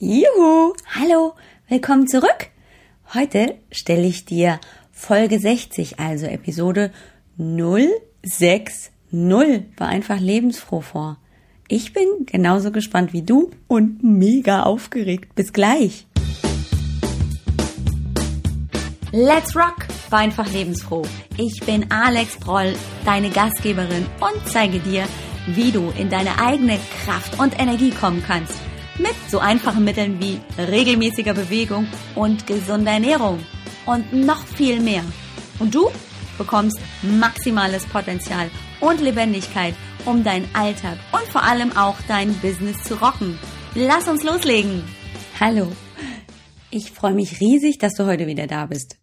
Juhu, hallo, willkommen zurück. Heute stelle ich dir Folge 60, also Episode 060, war einfach lebensfroh vor. Ich bin genauso gespannt wie du und mega aufgeregt. Bis gleich. Let's rock, war einfach lebensfroh. Ich bin Alex Broll, deine Gastgeberin und zeige dir, wie du in deine eigene Kraft und Energie kommen kannst. Mit so einfachen Mitteln wie regelmäßiger Bewegung und gesunder Ernährung. Und noch viel mehr. Und du bekommst maximales Potenzial und Lebendigkeit, um deinen Alltag und vor allem auch dein Business zu rocken. Lass uns loslegen. Hallo. Ich freue mich riesig, dass du heute wieder da bist.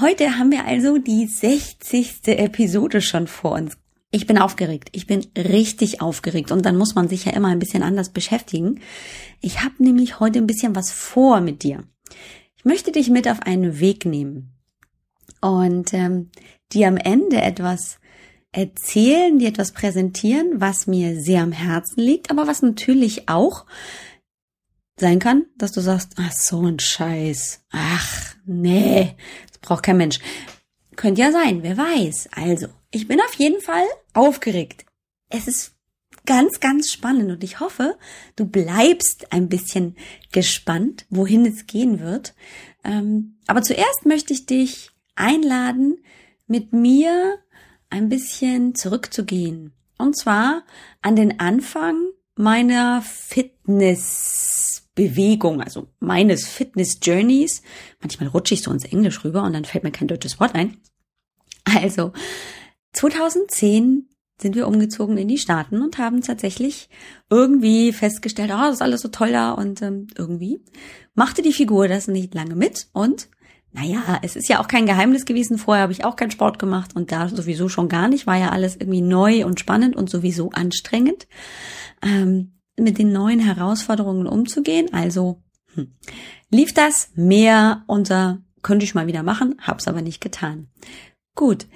Heute haben wir also die 60. Episode schon vor uns. Ich bin aufgeregt. Ich bin richtig aufgeregt. Und dann muss man sich ja immer ein bisschen anders beschäftigen. Ich habe nämlich heute ein bisschen was vor mit dir. Ich möchte dich mit auf einen Weg nehmen und ähm, dir am Ende etwas erzählen, dir etwas präsentieren, was mir sehr am Herzen liegt, aber was natürlich auch sein kann, dass du sagst, ach so ein Scheiß, ach nee, das braucht kein Mensch. Könnte ja sein, wer weiß. Also, ich bin auf jeden Fall aufgeregt. Es ist ganz, ganz spannend und ich hoffe, du bleibst ein bisschen gespannt, wohin es gehen wird. Ähm, aber zuerst möchte ich dich einladen, mit mir ein bisschen zurückzugehen. Und zwar an den Anfang meiner Fitnessbewegung, also meines Fitness Journeys. Manchmal rutsche ich so ins Englisch rüber und dann fällt mir kein deutsches Wort ein. Also, 2010 sind wir umgezogen in die Staaten und haben tatsächlich irgendwie festgestellt, oh, das ist alles so toll da und ähm, irgendwie machte die Figur das nicht lange mit und naja, es ist ja auch kein Geheimnis gewesen. Vorher habe ich auch keinen Sport gemacht und da sowieso schon gar nicht. War ja alles irgendwie neu und spannend und sowieso anstrengend, ähm, mit den neuen Herausforderungen umzugehen. Also hm, lief das mehr unter, könnte ich mal wieder machen, hab's aber nicht getan. Gut,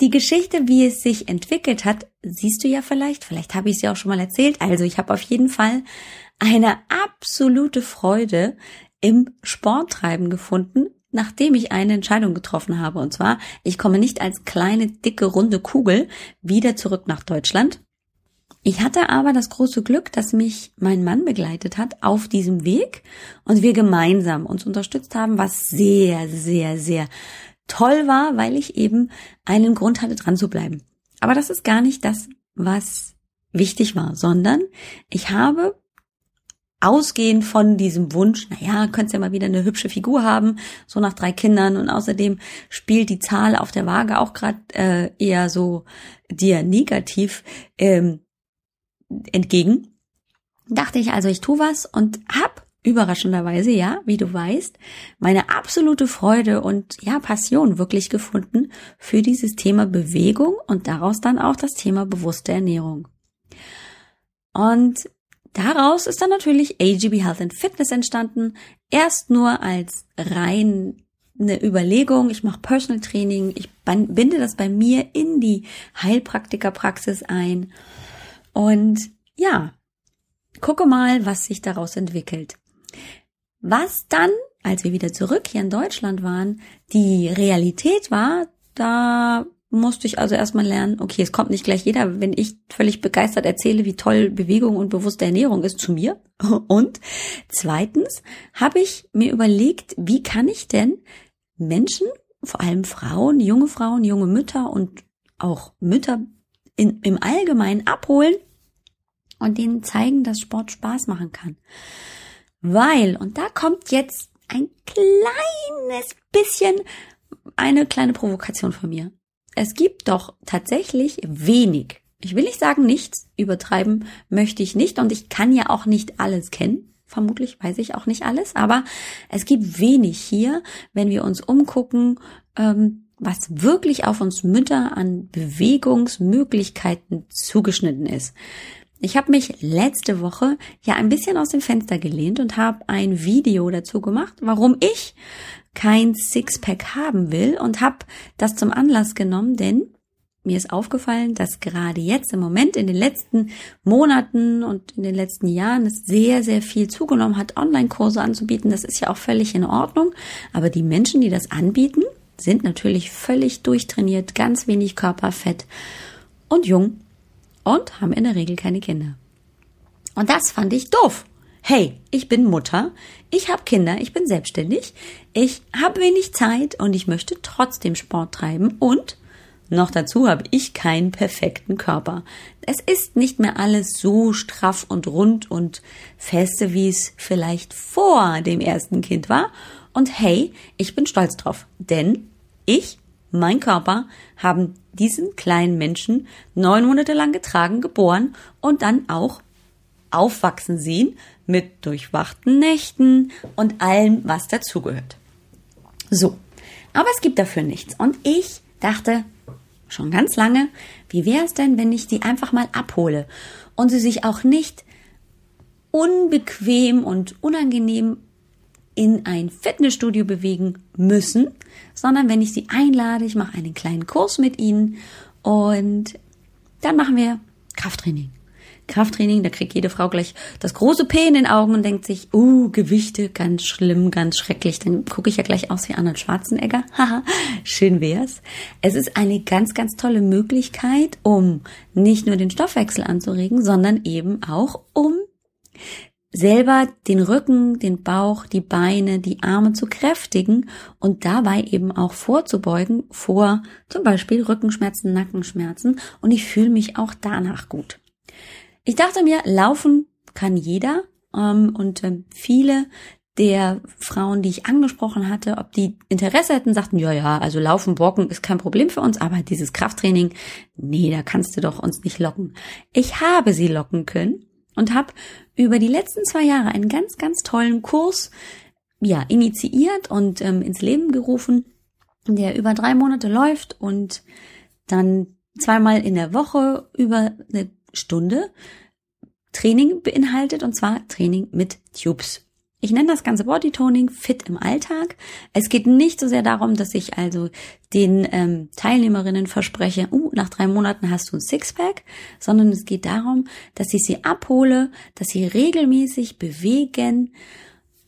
die Geschichte, wie es sich entwickelt hat, siehst du ja vielleicht, vielleicht habe ich ja auch schon mal erzählt. Also ich habe auf jeden Fall eine absolute Freude im Sporttreiben gefunden, nachdem ich eine Entscheidung getroffen habe. Und zwar, ich komme nicht als kleine, dicke, runde Kugel wieder zurück nach Deutschland. Ich hatte aber das große Glück, dass mich mein Mann begleitet hat auf diesem Weg und wir gemeinsam uns unterstützt haben, was sehr, sehr, sehr toll war, weil ich eben einen Grund hatte, dran zu bleiben. Aber das ist gar nicht das, was wichtig war, sondern ich habe ausgehend von diesem Wunsch, naja, könntest ja mal wieder eine hübsche Figur haben, so nach drei Kindern und außerdem spielt die Zahl auf der Waage auch gerade äh, eher so dir negativ ähm, entgegen. Dachte ich also, ich tu was und hab überraschenderweise, ja, wie du weißt, meine absolute Freude und ja, Passion wirklich gefunden für dieses Thema Bewegung und daraus dann auch das Thema bewusste Ernährung. Und daraus ist dann natürlich AGB Health and Fitness entstanden, erst nur als rein eine Überlegung, ich mache Personal Training, ich binde das bei mir in die Heilpraktikerpraxis ein und ja, gucke mal, was sich daraus entwickelt. Was dann, als wir wieder zurück hier in Deutschland waren, die Realität war, da musste ich also erstmal lernen, okay, es kommt nicht gleich jeder, wenn ich völlig begeistert erzähle, wie toll Bewegung und bewusste Ernährung ist zu mir. Und zweitens habe ich mir überlegt, wie kann ich denn Menschen, vor allem Frauen, junge Frauen, junge Mütter und auch Mütter in, im Allgemeinen abholen und denen zeigen, dass Sport Spaß machen kann. Weil, und da kommt jetzt ein kleines bisschen eine kleine Provokation von mir. Es gibt doch tatsächlich wenig. Ich will nicht sagen nichts, übertreiben möchte ich nicht und ich kann ja auch nicht alles kennen. Vermutlich weiß ich auch nicht alles, aber es gibt wenig hier, wenn wir uns umgucken, ähm, was wirklich auf uns Mütter an Bewegungsmöglichkeiten zugeschnitten ist. Ich habe mich letzte Woche ja ein bisschen aus dem Fenster gelehnt und habe ein Video dazu gemacht, warum ich kein Sixpack haben will und habe das zum Anlass genommen, denn mir ist aufgefallen, dass gerade jetzt im Moment in den letzten Monaten und in den letzten Jahren es sehr, sehr viel zugenommen hat, Online-Kurse anzubieten. Das ist ja auch völlig in Ordnung. Aber die Menschen, die das anbieten, sind natürlich völlig durchtrainiert, ganz wenig Körperfett und jung und haben in der Regel keine Kinder. Und das fand ich doof. Hey, ich bin Mutter, ich habe Kinder, ich bin selbstständig, ich habe wenig Zeit und ich möchte trotzdem Sport treiben und noch dazu habe ich keinen perfekten Körper. Es ist nicht mehr alles so straff und rund und feste, wie es vielleicht vor dem ersten Kind war. Und hey, ich bin stolz drauf, denn ich, mein Körper, haben diesen kleinen Menschen neun Monate lang getragen, geboren und dann auch aufwachsen sehen mit durchwachten Nächten und allem, was dazugehört. So, aber es gibt dafür nichts. Und ich dachte schon ganz lange, wie wäre es denn, wenn ich sie einfach mal abhole und sie sich auch nicht unbequem und unangenehm in ein Fitnessstudio bewegen müssen, sondern wenn ich sie einlade, ich mache einen kleinen Kurs mit ihnen und dann machen wir Krafttraining. Krafttraining, da kriegt jede Frau gleich das große P in den Augen und denkt sich, uh, Gewichte, ganz schlimm, ganz schrecklich. Dann gucke ich ja gleich aus wie Arnold Schwarzenegger. Haha, schön wär's. Es ist eine ganz, ganz tolle Möglichkeit, um nicht nur den Stoffwechsel anzuregen, sondern eben auch um selber den Rücken, den Bauch, die Beine, die Arme zu kräftigen und dabei eben auch vorzubeugen vor zum Beispiel Rückenschmerzen, Nackenschmerzen und ich fühle mich auch danach gut. Ich dachte mir, laufen kann jeder ähm, und äh, viele der Frauen, die ich angesprochen hatte, ob die Interesse hätten, sagten, ja, ja, also laufen, walken ist kein Problem für uns, aber dieses Krafttraining, nee, da kannst du doch uns nicht locken. Ich habe sie locken können und habe über die letzten zwei Jahre einen ganz, ganz tollen Kurs ja, initiiert und ähm, ins Leben gerufen, der über drei Monate läuft und dann zweimal in der Woche über eine Stunde Training beinhaltet und zwar Training mit Tubes. Ich nenne das ganze Bodytoning fit im Alltag. Es geht nicht so sehr darum, dass ich also den ähm, Teilnehmerinnen verspreche, uh, nach drei Monaten hast du ein Sixpack, sondern es geht darum, dass ich sie abhole, dass sie regelmäßig bewegen,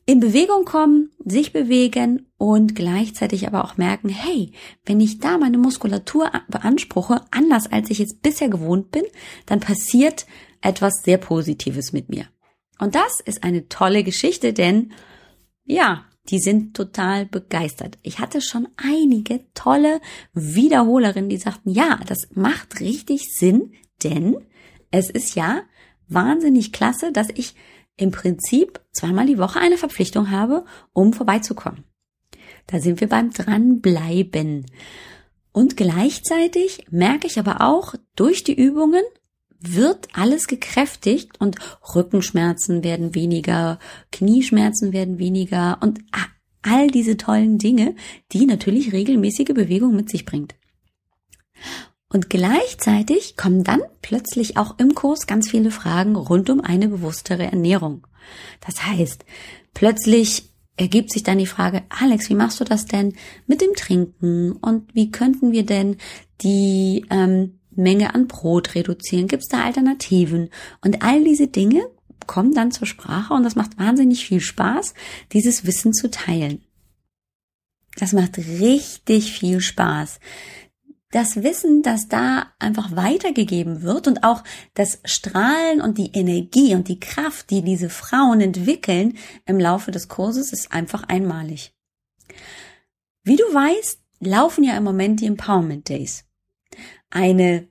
in Bewegung kommen, sich bewegen und gleichzeitig aber auch merken, hey, wenn ich da meine Muskulatur beanspruche, anders als ich jetzt bisher gewohnt bin, dann passiert etwas sehr Positives mit mir. Und das ist eine tolle Geschichte, denn ja, die sind total begeistert. Ich hatte schon einige tolle Wiederholerinnen, die sagten, ja, das macht richtig Sinn, denn es ist ja wahnsinnig klasse, dass ich im Prinzip zweimal die Woche eine Verpflichtung habe, um vorbeizukommen. Da sind wir beim Dranbleiben. Und gleichzeitig merke ich aber auch durch die Übungen wird alles gekräftigt und Rückenschmerzen werden weniger, Knieschmerzen werden weniger und all diese tollen Dinge, die natürlich regelmäßige Bewegung mit sich bringt. Und gleichzeitig kommen dann plötzlich auch im Kurs ganz viele Fragen rund um eine bewusstere Ernährung. Das heißt, plötzlich ergibt sich dann die Frage, Alex, wie machst du das denn mit dem Trinken und wie könnten wir denn die ähm, Menge an Brot reduzieren? Gibt es da Alternativen? Und all diese Dinge kommen dann zur Sprache und das macht wahnsinnig viel Spaß, dieses Wissen zu teilen. Das macht richtig viel Spaß das Wissen, das da einfach weitergegeben wird und auch das Strahlen und die Energie und die Kraft, die diese Frauen entwickeln im Laufe des Kurses, ist einfach einmalig. Wie du weißt, laufen ja im Moment die Empowerment Days. Eine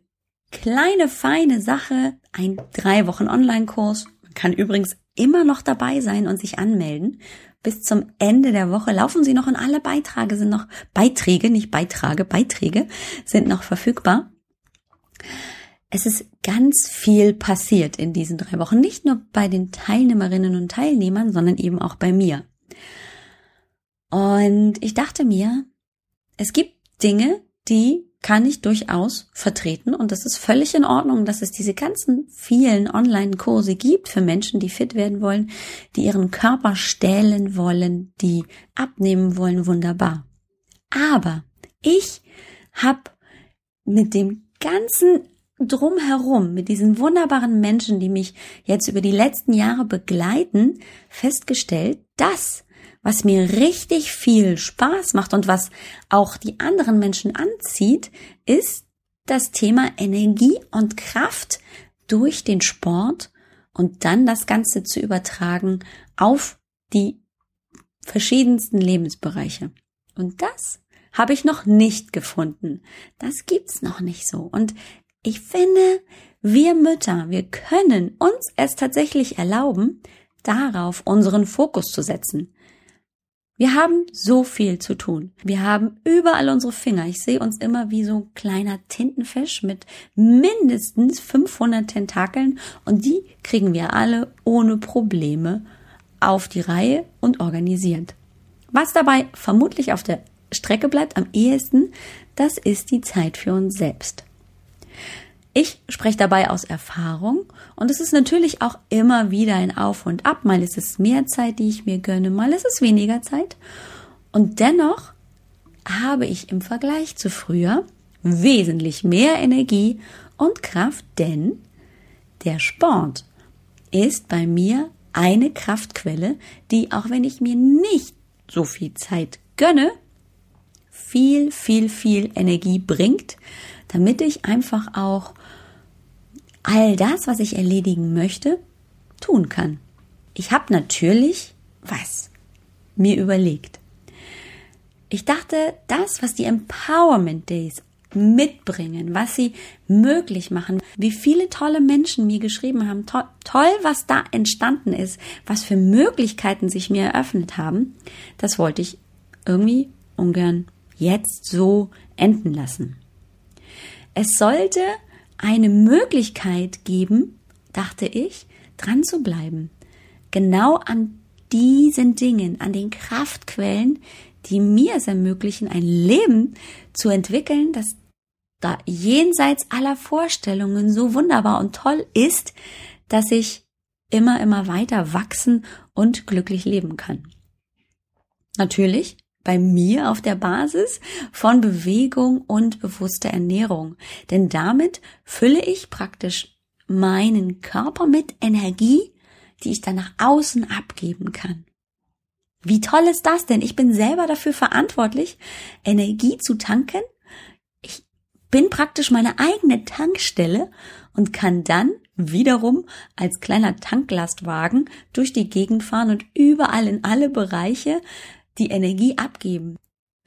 kleine, feine Sache, ein drei Wochen Online-Kurs. Man kann übrigens immer noch dabei sein und sich anmelden bis zum Ende der Woche laufen sie noch und alle Beiträge sind noch, Beiträge, nicht Beiträge, Beiträge sind noch verfügbar. Es ist ganz viel passiert in diesen drei Wochen, nicht nur bei den Teilnehmerinnen und Teilnehmern, sondern eben auch bei mir. Und ich dachte mir, es gibt Dinge, die kann ich durchaus vertreten und das ist völlig in Ordnung, dass es diese ganzen vielen Online-Kurse gibt für Menschen, die fit werden wollen, die ihren Körper stählen wollen, die abnehmen wollen, wunderbar. Aber ich habe mit dem ganzen drumherum, mit diesen wunderbaren Menschen, die mich jetzt über die letzten Jahre begleiten, festgestellt, dass was mir richtig viel Spaß macht und was auch die anderen Menschen anzieht, ist das Thema Energie und Kraft durch den Sport und dann das Ganze zu übertragen auf die verschiedensten Lebensbereiche. Und das habe ich noch nicht gefunden. Das gibt's noch nicht so. Und ich finde, wir Mütter, wir können uns es tatsächlich erlauben, darauf unseren Fokus zu setzen. Wir haben so viel zu tun. Wir haben überall unsere Finger. Ich sehe uns immer wie so ein kleiner Tintenfisch mit mindestens 500 Tentakeln und die kriegen wir alle ohne Probleme auf die Reihe und organisiert. Was dabei vermutlich auf der Strecke bleibt am ehesten, das ist die Zeit für uns selbst. Ich spreche dabei aus Erfahrung und es ist natürlich auch immer wieder ein Auf und Ab. Mal ist es mehr Zeit, die ich mir gönne, mal ist es weniger Zeit. Und dennoch habe ich im Vergleich zu früher wesentlich mehr Energie und Kraft, denn der Sport ist bei mir eine Kraftquelle, die auch wenn ich mir nicht so viel Zeit gönne, viel, viel, viel Energie bringt, damit ich einfach auch all das, was ich erledigen möchte, tun kann. Ich habe natürlich was mir überlegt. Ich dachte, das, was die Empowerment Days mitbringen, was sie möglich machen, wie viele tolle Menschen mir geschrieben haben, to toll, was da entstanden ist, was für Möglichkeiten sich mir eröffnet haben, das wollte ich irgendwie ungern jetzt so enden lassen. Es sollte eine Möglichkeit geben, dachte ich, dran zu bleiben. Genau an diesen Dingen, an den Kraftquellen, die mir es ermöglichen, ein Leben zu entwickeln, das da jenseits aller Vorstellungen so wunderbar und toll ist, dass ich immer, immer weiter wachsen und glücklich leben kann. Natürlich bei mir auf der Basis von Bewegung und bewusster Ernährung. Denn damit fülle ich praktisch meinen Körper mit Energie, die ich dann nach außen abgeben kann. Wie toll ist das denn? Ich bin selber dafür verantwortlich, Energie zu tanken. Ich bin praktisch meine eigene Tankstelle und kann dann wiederum als kleiner Tanklastwagen durch die Gegend fahren und überall in alle Bereiche die Energie abgeben.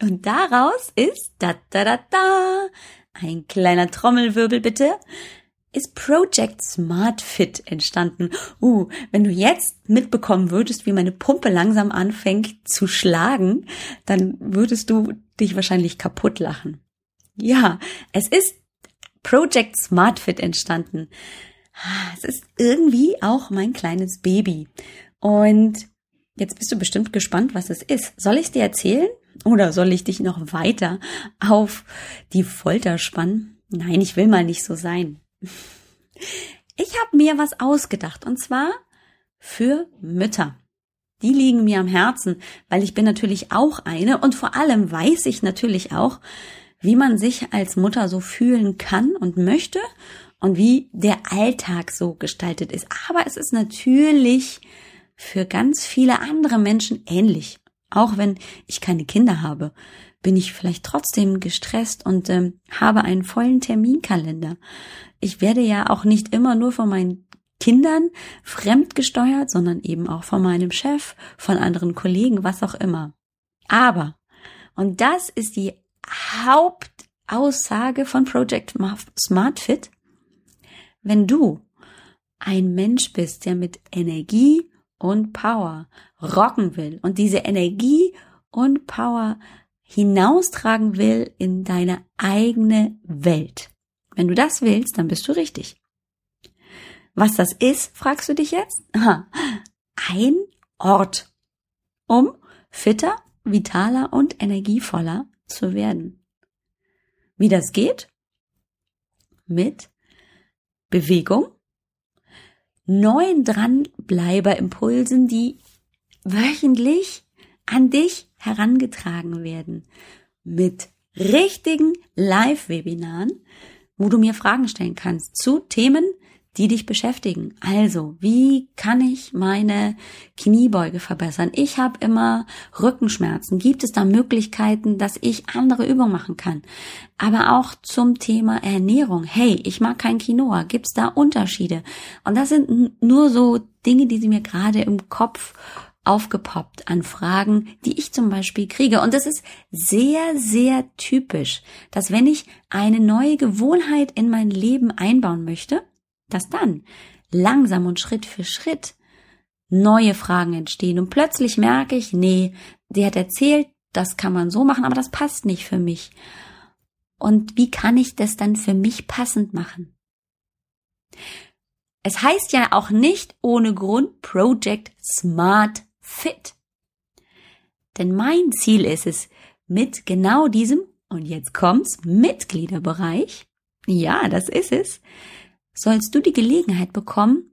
Und daraus ist, da, da, da, da, ein kleiner Trommelwirbel bitte, ist Project Smart Fit entstanden. Uh, wenn du jetzt mitbekommen würdest, wie meine Pumpe langsam anfängt zu schlagen, dann würdest du dich wahrscheinlich kaputt lachen. Ja, es ist Project Smart Fit entstanden. Es ist irgendwie auch mein kleines Baby. Und Jetzt bist du bestimmt gespannt, was es ist. Soll ich dir erzählen? Oder soll ich dich noch weiter auf die Folter spannen? Nein, ich will mal nicht so sein. Ich habe mir was ausgedacht und zwar für Mütter. Die liegen mir am Herzen, weil ich bin natürlich auch eine und vor allem weiß ich natürlich auch, wie man sich als Mutter so fühlen kann und möchte und wie der Alltag so gestaltet ist. Aber es ist natürlich für ganz viele andere Menschen ähnlich. Auch wenn ich keine Kinder habe, bin ich vielleicht trotzdem gestresst und ähm, habe einen vollen Terminkalender. Ich werde ja auch nicht immer nur von meinen Kindern fremdgesteuert, sondern eben auch von meinem Chef, von anderen Kollegen, was auch immer. Aber, und das ist die Hauptaussage von Project Smart Fit, wenn du ein Mensch bist, der mit Energie und Power rocken will und diese Energie und Power hinaustragen will in deine eigene Welt. Wenn du das willst, dann bist du richtig. Was das ist, fragst du dich jetzt? Ein Ort, um fitter, vitaler und energievoller zu werden. Wie das geht? Mit Bewegung, neuen Dranbleiberimpulsen, die wöchentlich an dich herangetragen werden. Mit richtigen Live-Webinaren, wo du mir Fragen stellen kannst zu Themen, die dich beschäftigen. Also, wie kann ich meine Kniebeuge verbessern? Ich habe immer Rückenschmerzen. Gibt es da Möglichkeiten, dass ich andere Übungen machen kann? Aber auch zum Thema Ernährung. Hey, ich mag kein Quinoa. Gibt es da Unterschiede? Und das sind nur so Dinge, die sie mir gerade im Kopf aufgepoppt an Fragen, die ich zum Beispiel kriege. Und das ist sehr, sehr typisch, dass wenn ich eine neue Gewohnheit in mein Leben einbauen möchte, dass dann langsam und Schritt für Schritt neue Fragen entstehen und plötzlich merke ich, nee, die hat erzählt, das kann man so machen, aber das passt nicht für mich. Und wie kann ich das dann für mich passend machen? Es heißt ja auch nicht ohne Grund Project Smart Fit. Denn mein Ziel ist es, mit genau diesem, und jetzt kommt's, Mitgliederbereich, ja, das ist es, sollst du die Gelegenheit bekommen,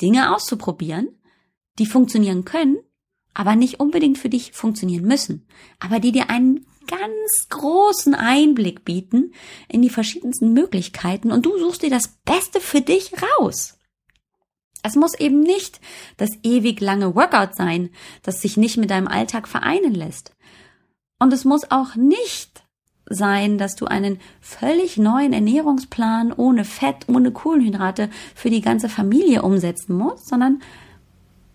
Dinge auszuprobieren, die funktionieren können, aber nicht unbedingt für dich funktionieren müssen, aber die dir einen ganz großen Einblick bieten in die verschiedensten Möglichkeiten und du suchst dir das Beste für dich raus. Es muss eben nicht das ewig lange Workout sein, das sich nicht mit deinem Alltag vereinen lässt. Und es muss auch nicht sein, dass du einen völlig neuen Ernährungsplan ohne Fett, ohne Kohlenhydrate für die ganze Familie umsetzen musst, sondern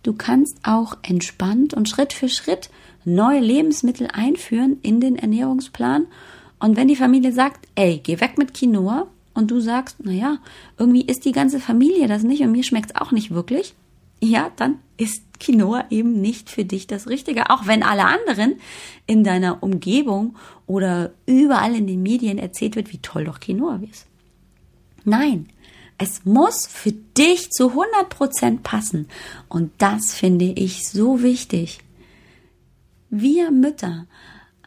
du kannst auch entspannt und Schritt für Schritt neue Lebensmittel einführen in den Ernährungsplan. Und wenn die Familie sagt, ey, geh weg mit Quinoa, und du sagst, na ja, irgendwie ist die ganze Familie das nicht und mir schmeckt's auch nicht wirklich, ja, dann ist Quinoa eben nicht für dich das Richtige, auch wenn alle anderen in deiner Umgebung oder überall in den Medien erzählt wird, wie toll doch Quinoa ist. Nein, es muss für dich zu 100 Prozent passen und das finde ich so wichtig. Wir Mütter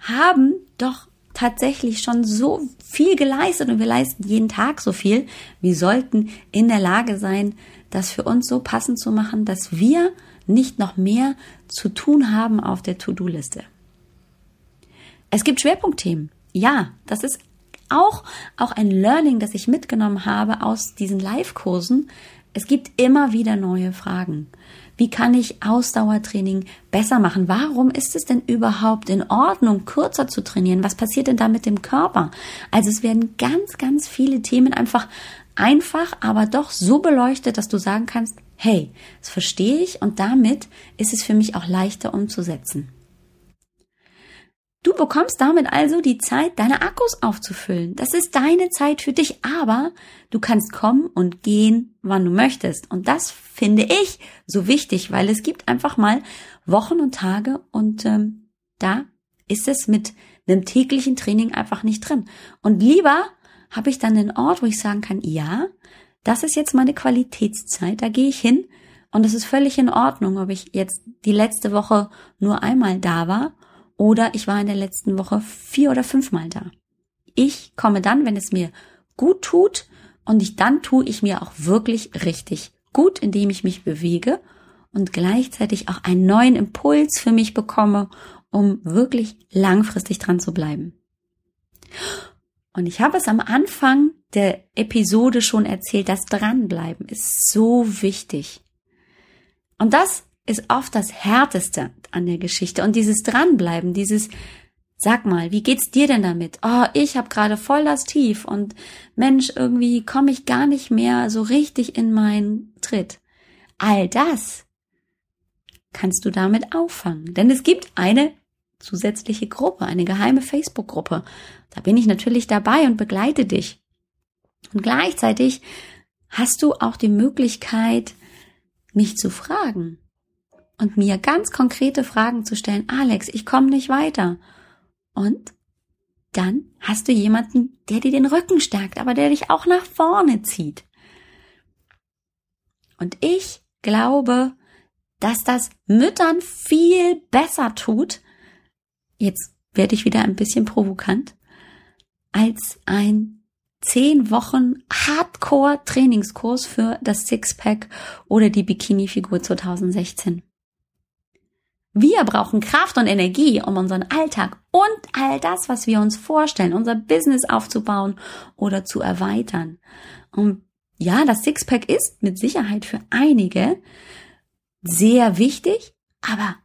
haben doch tatsächlich schon so viel geleistet und wir leisten jeden Tag so viel. Wir sollten in der Lage sein, das für uns so passend zu machen, dass wir nicht noch mehr zu tun haben auf der To-Do-Liste. Es gibt Schwerpunktthemen. Ja, das ist auch, auch ein Learning, das ich mitgenommen habe aus diesen Live-Kursen. Es gibt immer wieder neue Fragen. Wie kann ich Ausdauertraining besser machen? Warum ist es denn überhaupt in Ordnung, kürzer zu trainieren? Was passiert denn da mit dem Körper? Also es werden ganz, ganz viele Themen einfach einfach, aber doch so beleuchtet, dass du sagen kannst, hey, das verstehe ich und damit ist es für mich auch leichter umzusetzen. Du bekommst damit also die Zeit, deine Akkus aufzufüllen. Das ist deine Zeit für dich, aber du kannst kommen und gehen, wann du möchtest. Und das finde ich so wichtig, weil es gibt einfach mal Wochen und Tage und ähm, da ist es mit einem täglichen Training einfach nicht drin. Und lieber habe ich dann einen Ort, wo ich sagen kann, ja, das ist jetzt meine Qualitätszeit, da gehe ich hin und es ist völlig in Ordnung, ob ich jetzt die letzte Woche nur einmal da war oder ich war in der letzten Woche vier oder fünfmal da. Ich komme dann, wenn es mir gut tut und ich dann tue ich mir auch wirklich richtig gut, indem ich mich bewege und gleichzeitig auch einen neuen Impuls für mich bekomme, um wirklich langfristig dran zu bleiben. Und ich habe es am Anfang der Episode schon erzählt, das Dranbleiben ist so wichtig. Und das ist oft das Härteste an der Geschichte. Und dieses Dranbleiben, dieses, sag mal, wie geht's dir denn damit? Oh, ich habe gerade voll das Tief und Mensch, irgendwie komme ich gar nicht mehr so richtig in meinen Tritt. All das kannst du damit auffangen. Denn es gibt eine zusätzliche Gruppe, eine geheime Facebook-Gruppe. Da bin ich natürlich dabei und begleite dich. Und gleichzeitig hast du auch die Möglichkeit, mich zu fragen und mir ganz konkrete Fragen zu stellen. Alex, ich komme nicht weiter. Und dann hast du jemanden, der dir den Rücken stärkt, aber der dich auch nach vorne zieht. Und ich glaube, dass das Müttern viel besser tut. Jetzt werde ich wieder ein bisschen provokant, als ein zehn Wochen Hardcore-Trainingskurs für das Sixpack oder die Bikini-Figur 2016. Wir brauchen Kraft und Energie, um unseren Alltag und all das, was wir uns vorstellen, unser Business aufzubauen oder zu erweitern. Und ja, das Sixpack ist mit Sicherheit für einige sehr wichtig, aber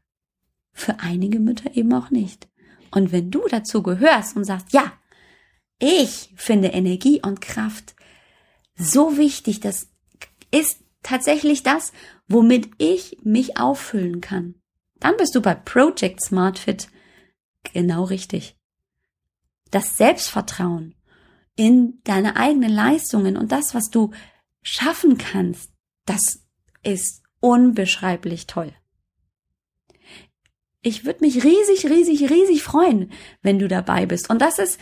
für einige Mütter eben auch nicht. Und wenn du dazu gehörst und sagst, ja, ich finde Energie und Kraft so wichtig, das ist tatsächlich das, womit ich mich auffüllen kann. Dann bist du bei Project Smart Fit genau richtig. Das Selbstvertrauen in deine eigenen Leistungen und das, was du schaffen kannst, das ist unbeschreiblich toll. Ich würde mich riesig, riesig, riesig freuen, wenn du dabei bist. Und das ist,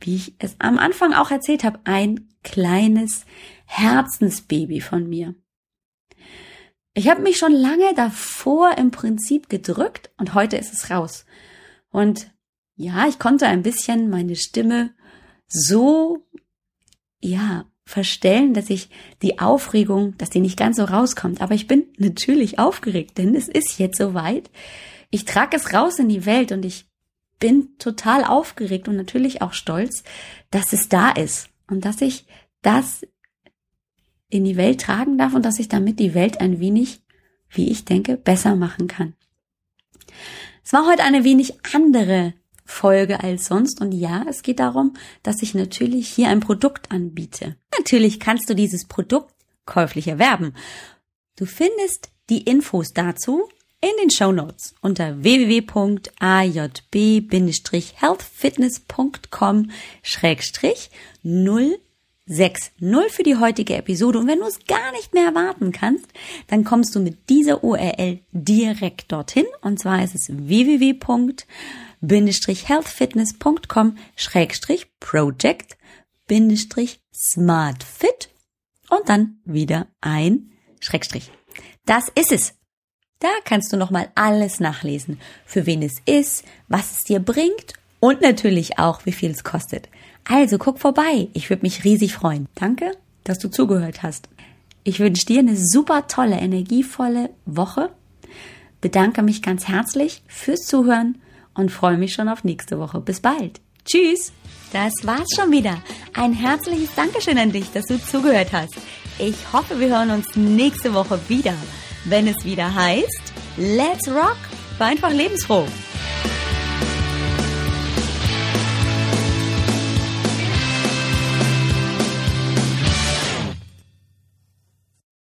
wie ich es am Anfang auch erzählt habe, ein kleines Herzensbaby von mir. Ich habe mich schon lange davor im Prinzip gedrückt und heute ist es raus. Und ja, ich konnte ein bisschen meine Stimme so, ja, verstellen, dass ich die Aufregung, dass die nicht ganz so rauskommt. Aber ich bin natürlich aufgeregt, denn es ist jetzt soweit. Ich trage es raus in die Welt und ich bin total aufgeregt und natürlich auch stolz, dass es da ist und dass ich das in die Welt tragen darf und dass ich damit die Welt ein wenig, wie ich denke, besser machen kann. Es war heute eine wenig andere Folge als sonst und ja, es geht darum, dass ich natürlich hier ein Produkt anbiete. Natürlich kannst du dieses Produkt käuflich erwerben. Du findest die Infos dazu in den Show Notes unter www.ajb-healthfitness.com 0 6.0 für die heutige Episode. Und wenn du es gar nicht mehr erwarten kannst, dann kommst du mit dieser URL direkt dorthin. Und zwar ist es www.healthfitness.com project smartfit und dann wieder ein Schrägstrich. Das ist es. Da kannst du nochmal alles nachlesen, für wen es ist, was es dir bringt und natürlich auch, wie viel es kostet. Also guck vorbei. Ich würde mich riesig freuen. Danke, dass du zugehört hast. Ich wünsche dir eine super tolle, energievolle Woche. Bedanke mich ganz herzlich fürs Zuhören und freue mich schon auf nächste Woche. Bis bald. Tschüss. Das war's schon wieder. Ein herzliches Dankeschön an dich, dass du zugehört hast. Ich hoffe, wir hören uns nächste Woche wieder, wenn es wieder heißt Let's Rock. War einfach lebensfroh.